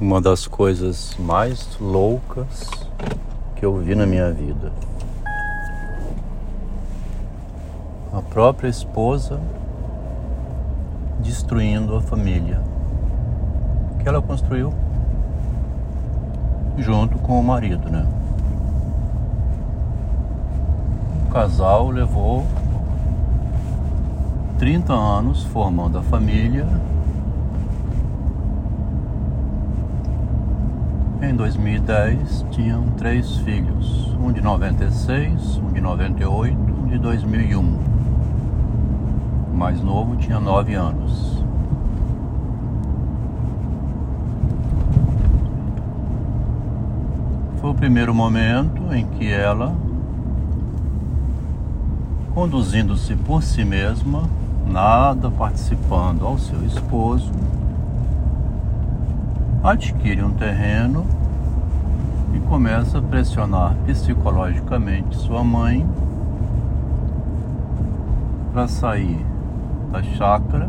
uma das coisas mais loucas que eu vi na minha vida. A própria esposa destruindo a família que ela construiu junto com o marido, né? O casal levou 30 anos formando a família Em 2010 tinham três filhos, um de 96, um de 98, um de 2001. O mais novo tinha nove anos. Foi o primeiro momento em que ela, conduzindo-se por si mesma, nada participando ao seu esposo, adquire um terreno e começa a pressionar psicologicamente sua mãe para sair da chácara.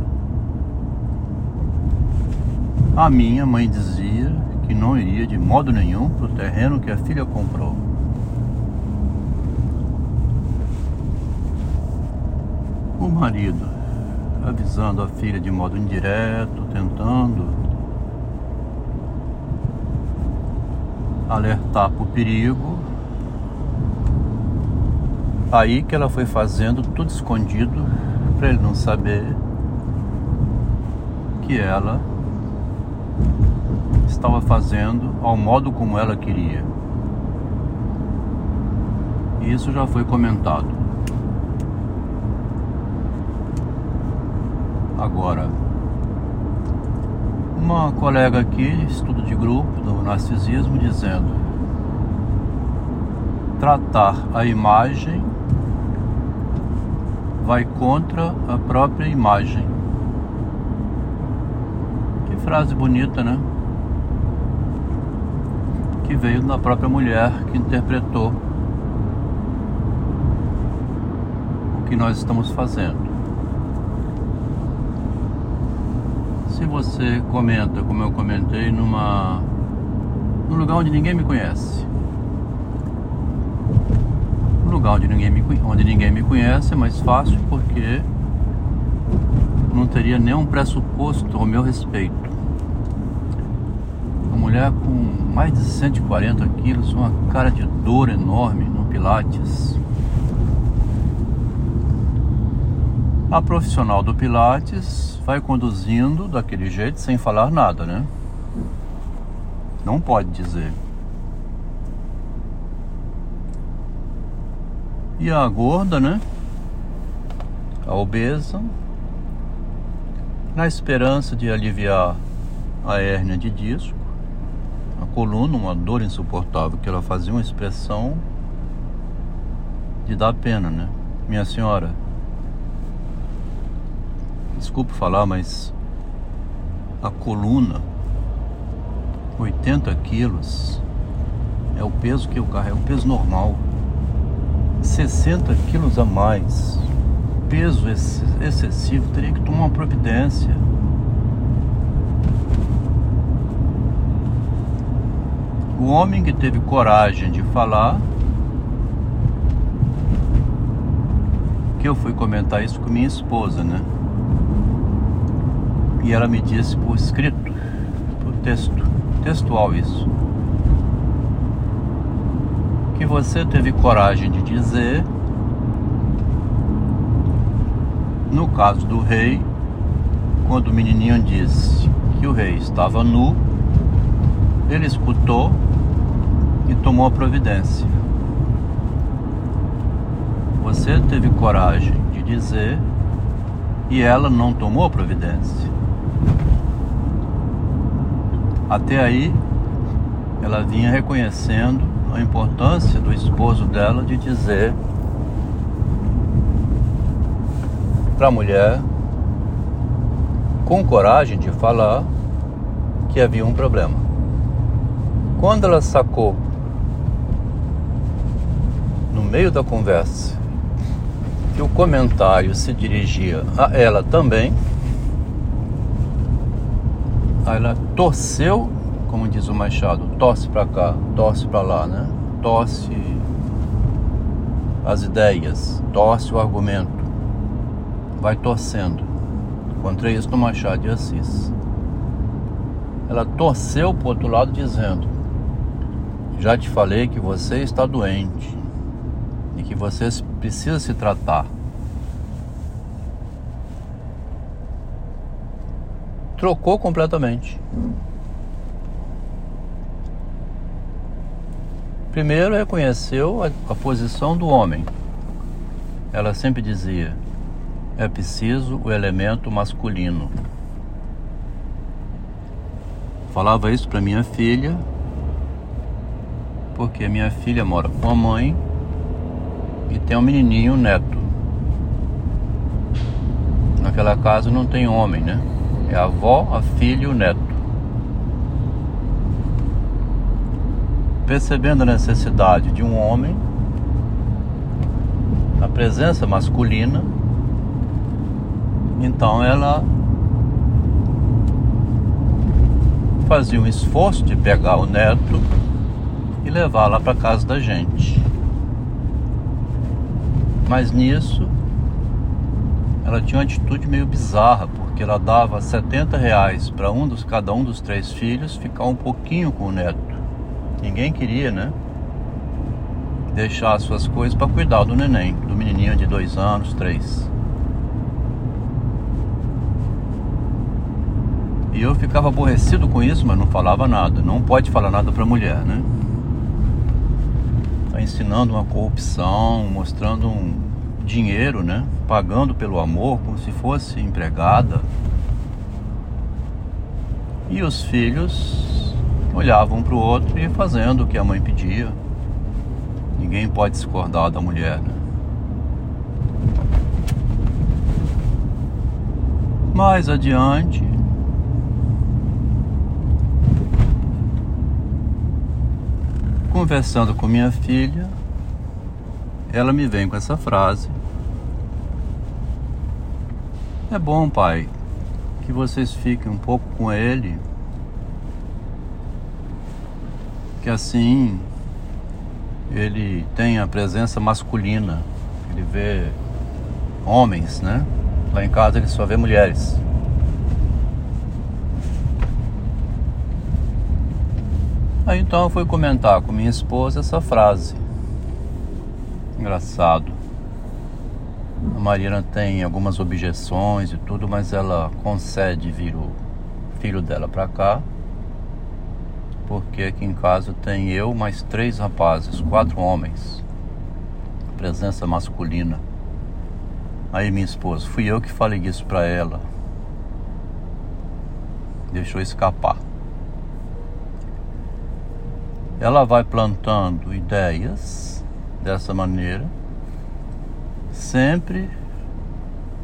A minha mãe dizia que não iria de modo nenhum para o terreno que a filha comprou. O marido avisando a filha de modo indireto, tentando alertar para o perigo. Aí que ela foi fazendo tudo escondido para ele não saber que ela estava fazendo ao modo como ela queria. E isso já foi comentado. Agora, uma colega aqui, estudo de grupo do narcisismo, dizendo tratar a imagem vai contra a própria imagem. Que frase bonita, né? Que veio da própria mulher que interpretou o que nós estamos fazendo. se você comenta, como eu comentei, numa num lugar onde ninguém me conhece. Um lugar onde ninguém me, onde ninguém me conhece é mais fácil porque não teria nenhum pressuposto ao meu respeito. Uma mulher com mais de 140 quilos, uma cara de dor enorme no Pilates. A profissional do Pilates vai conduzindo daquele jeito sem falar nada, né? Não pode dizer. E a gorda, né? A obesa, na esperança de aliviar a hérnia de disco, a coluna, uma dor insuportável, que ela fazia uma expressão de dar pena, né? Minha senhora, desculpe falar, mas a coluna, 80 quilos, é o peso que eu carrego, é o peso normal. 60 quilos a mais, peso excessivo, teria que tomar uma providência. O homem que teve coragem de falar, que eu fui comentar isso com minha esposa, né? E ela me disse por escrito, por texto, textual isso, que você teve coragem de dizer, no caso do rei, quando o menininho disse que o rei estava nu, ele escutou e tomou a providência. Você teve coragem de dizer e ela não tomou providência. Até aí, ela vinha reconhecendo a importância do esposo dela de dizer para a mulher, com coragem de falar, que havia um problema. Quando ela sacou, no meio da conversa, que o comentário se dirigia a ela também, ela torceu como diz o Machado, torce para cá, torce para lá, né? Torce as ideias, torce o argumento, vai torcendo. Encontrei isso no Machado de Assis. Ela torceu para o outro lado dizendo: Já te falei que você está doente e que você precisa se tratar. Trocou completamente. Primeiro reconheceu a, a posição do homem. Ela sempre dizia: é preciso o elemento masculino. Falava isso para minha filha, porque minha filha mora com a mãe e tem um menininho, um neto. Naquela casa não tem homem, né? É a avó, a filha e o neto. percebendo a necessidade de um homem, a presença masculina, então ela fazia um esforço de pegar o neto e levar lá para casa da gente. Mas nisso ela tinha uma atitude meio bizarra, porque ela dava 70 reais para um dos cada um dos três filhos ficar um pouquinho com o neto. Ninguém queria, né? Deixar as suas coisas para cuidar do neném, do menininho de dois anos, três. E eu ficava aborrecido com isso, mas não falava nada. Não pode falar nada para mulher, né? Tá ensinando uma corrupção, mostrando um dinheiro, né? Pagando pelo amor como se fosse empregada. E os filhos olhavam para o outro e fazendo o que a mãe pedia. Ninguém pode discordar da mulher, né? Mais adiante, conversando com minha filha, ela me vem com essa frase: É bom, pai, que vocês fiquem um pouco com ele que assim ele tem a presença masculina, ele vê homens, né? Lá em casa ele só vê mulheres. Aí então eu fui comentar com minha esposa essa frase. Engraçado. A Marina tem algumas objeções e tudo, mas ela concede vir o filho dela para cá porque aqui em casa tem eu mais três rapazes, quatro homens. Presença masculina. Aí minha esposa, fui eu que falei isso para ela. Deixou escapar. Ela vai plantando ideias dessa maneira, sempre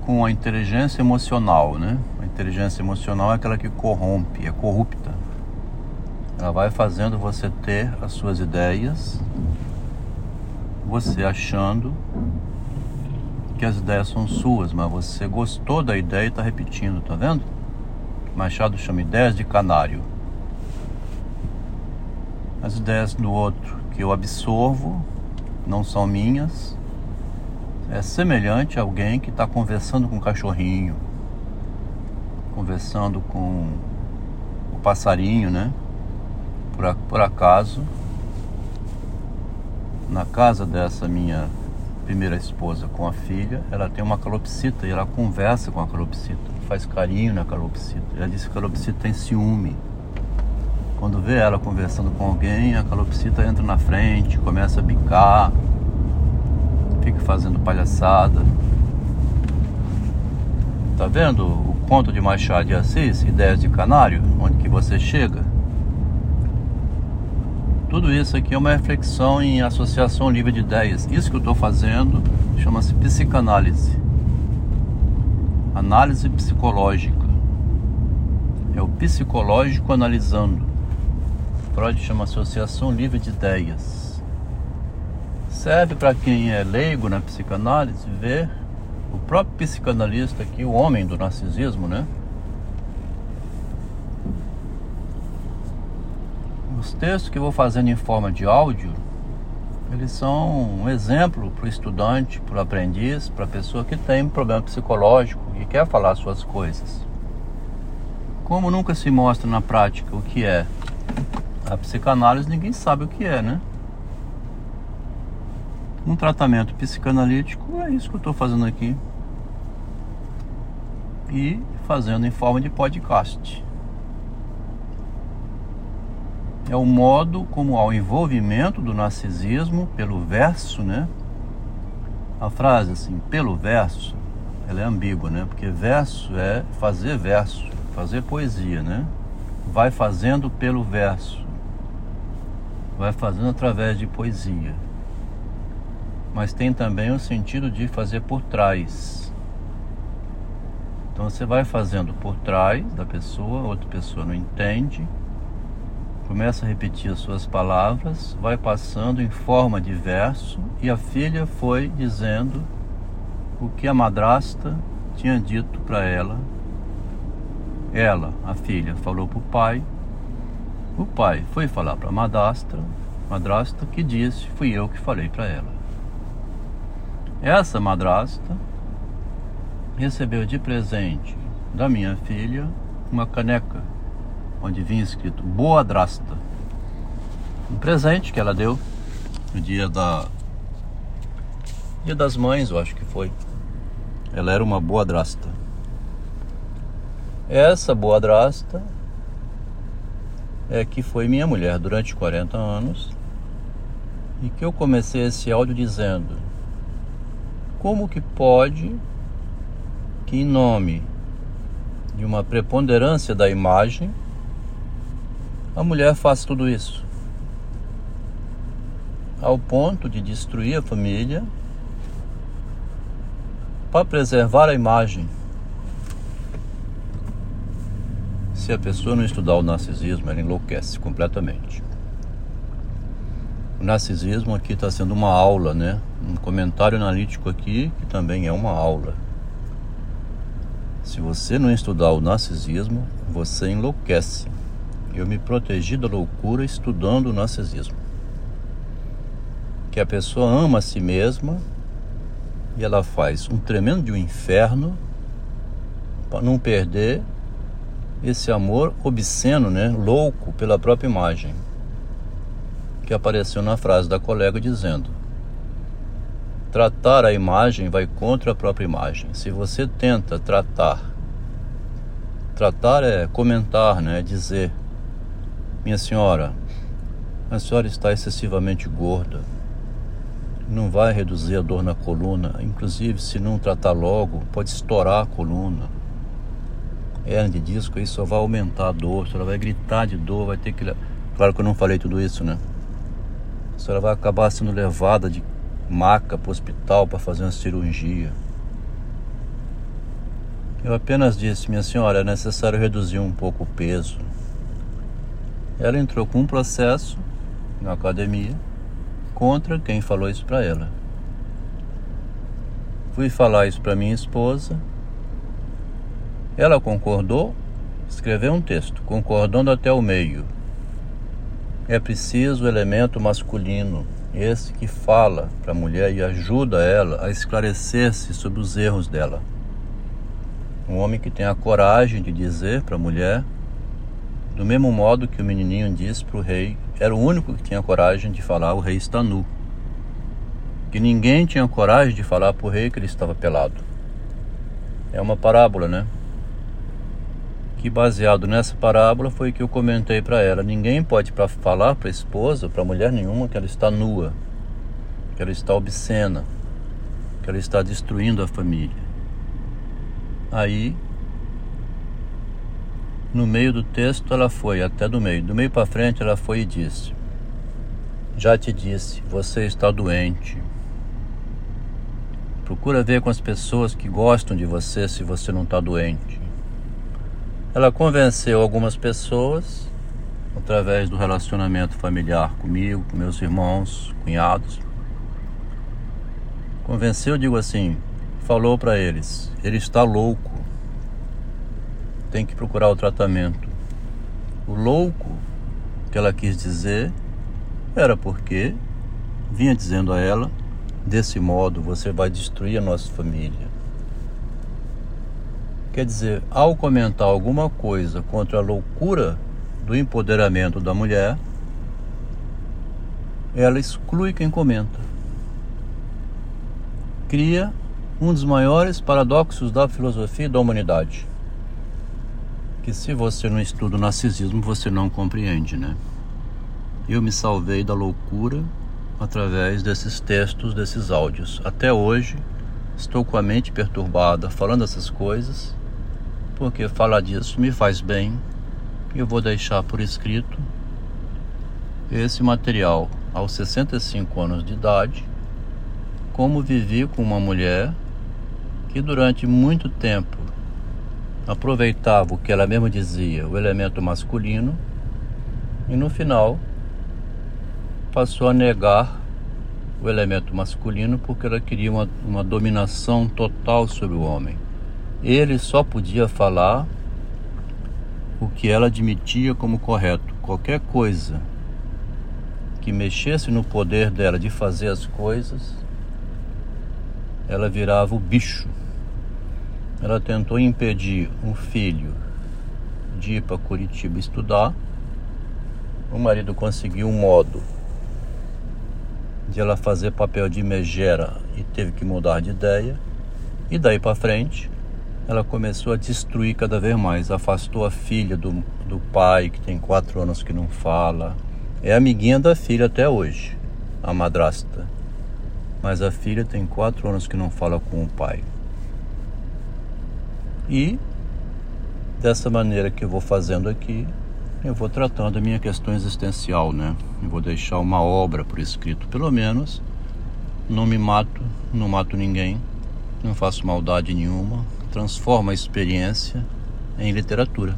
com a inteligência emocional, né? A inteligência emocional é aquela que corrompe, é corrupta. Ela vai fazendo você ter as suas ideias, você achando que as ideias são suas, mas você gostou da ideia e está repetindo, tá vendo? Machado chama ideias de canário. As ideias do outro que eu absorvo não são minhas. É semelhante a alguém que está conversando com um cachorrinho, conversando com o passarinho, né? por, por acaso, na casa dessa minha primeira esposa com a filha, ela tem uma calopsita e ela conversa com a calopsita, faz carinho na calopsita. Ela disse que a calopsita tem ciúme. Quando vê ela conversando com alguém, a calopsita entra na frente, começa a bicar, fazendo palhaçada. Tá vendo o conto de Machado de Assis, Ideias de Canário, onde que você chega? Tudo isso aqui é uma reflexão em associação livre de ideias. Isso que eu estou fazendo chama-se psicanálise. Análise psicológica. É o psicológico analisando. Freud chama associação livre de ideias. Serve para quem é leigo na psicanálise ver o próprio psicanalista aqui, o homem do narcisismo, né? Os textos que eu vou fazendo em forma de áudio, eles são um exemplo para o estudante, para o aprendiz, para a pessoa que tem problema psicológico e quer falar suas coisas. Como nunca se mostra na prática o que é a psicanálise, ninguém sabe o que é, né? Um tratamento psicanalítico é isso que eu estou fazendo aqui. E fazendo em forma de podcast. É o modo como há o envolvimento do narcisismo pelo verso, né? A frase assim, pelo verso, ela é ambígua, né? Porque verso é fazer verso, fazer poesia, né? Vai fazendo pelo verso. Vai fazendo através de poesia mas tem também o sentido de fazer por trás. Então você vai fazendo por trás da pessoa, outra pessoa não entende, começa a repetir as suas palavras, vai passando em forma de verso e a filha foi dizendo o que a madrasta tinha dito para ela. Ela, a filha, falou para o pai. O pai foi falar para a madrasta, madrasta que disse, fui eu que falei para ela. Essa madrasta recebeu de presente da minha filha uma caneca onde vinha escrito Boa Drasta. Um presente que ela deu no dia da Dia das Mães, eu acho que foi. Ela era uma boa drasta. Essa boa drasta é que foi minha mulher durante 40 anos e que eu comecei esse áudio dizendo como que pode que em nome de uma preponderância da imagem a mulher faça tudo isso? Ao ponto de destruir a família para preservar a imagem. Se a pessoa não estudar o narcisismo, ela enlouquece completamente. O narcisismo aqui está sendo uma aula, né? Um comentário analítico aqui que também é uma aula. Se você não estudar o narcisismo, você enlouquece. Eu me protegi da loucura estudando o narcisismo. Que a pessoa ama a si mesma e ela faz um tremendo de um inferno para não perder esse amor obsceno, né? Louco pela própria imagem que apareceu na frase da colega dizendo: Tratar a imagem vai contra a própria imagem. Se você tenta tratar, tratar é comentar, né? É dizer, minha senhora, a senhora está excessivamente gorda. Não vai reduzir a dor na coluna. Inclusive, se não tratar logo, pode estourar a coluna. Hernia de disco, isso só vai aumentar a dor. A senhora vai gritar de dor, vai ter que. Claro que eu não falei tudo isso, né? a senhora vai acabar sendo levada de maca para o hospital para fazer uma cirurgia. Eu apenas disse, minha senhora, é necessário reduzir um pouco o peso. Ela entrou com um processo na academia contra quem falou isso para ela. Fui falar isso para minha esposa. Ela concordou, escreveu um texto, concordando até o meio é preciso elemento masculino, esse que fala para a mulher e ajuda ela a esclarecer-se sobre os erros dela. Um homem que tem a coragem de dizer para a mulher, do mesmo modo que o menininho disse para o rei, era o único que tinha coragem de falar: o rei está nu. Que ninguém tinha coragem de falar para o rei que ele estava pelado. É uma parábola, né? Que baseado nessa parábola foi que eu comentei para ela. Ninguém pode pra falar para a esposa, para mulher nenhuma, que ela está nua, que ela está obscena, que ela está destruindo a família. Aí, no meio do texto, ela foi até do meio. Do meio para frente, ela foi e disse: Já te disse, você está doente. Procura ver com as pessoas que gostam de você se você não está doente. Ela convenceu algumas pessoas através do relacionamento familiar comigo, com meus irmãos, cunhados. Convenceu, digo assim, falou para eles: ele está louco, tem que procurar o tratamento. O louco que ela quis dizer era porque vinha dizendo a ela: desse modo você vai destruir a nossa família. Quer dizer, ao comentar alguma coisa contra a loucura do empoderamento da mulher, ela exclui quem comenta. Cria um dos maiores paradoxos da filosofia e da humanidade. Que se você não estuda o narcisismo, você não compreende, né? Eu me salvei da loucura através desses textos, desses áudios. Até hoje estou com a mente perturbada falando essas coisas, porque falar disso me faz bem. Eu vou deixar por escrito esse material aos 65 anos de idade, como vivi com uma mulher que durante muito tempo aproveitava o que ela mesma dizia, o elemento masculino, e no final passou a negar o elemento masculino porque ela queria uma, uma dominação total sobre o homem. Ele só podia falar o que ela admitia como correto. Qualquer coisa que mexesse no poder dela de fazer as coisas, ela virava o bicho. Ela tentou impedir um filho de ir para Curitiba estudar. O marido conseguiu um modo de ela fazer papel de megera e teve que mudar de ideia. E daí para frente, ela começou a destruir cada vez mais. Afastou a filha do, do pai, que tem quatro anos que não fala. É amiguinha da filha até hoje, a madrasta mas a filha tem quatro anos que não fala com o pai. E dessa maneira que eu vou fazendo aqui, eu vou tratando a minha questão existencial, né? Eu vou deixar uma obra por escrito, pelo menos. Não me mato, não mato ninguém, não faço maldade nenhuma, transformo a experiência em literatura.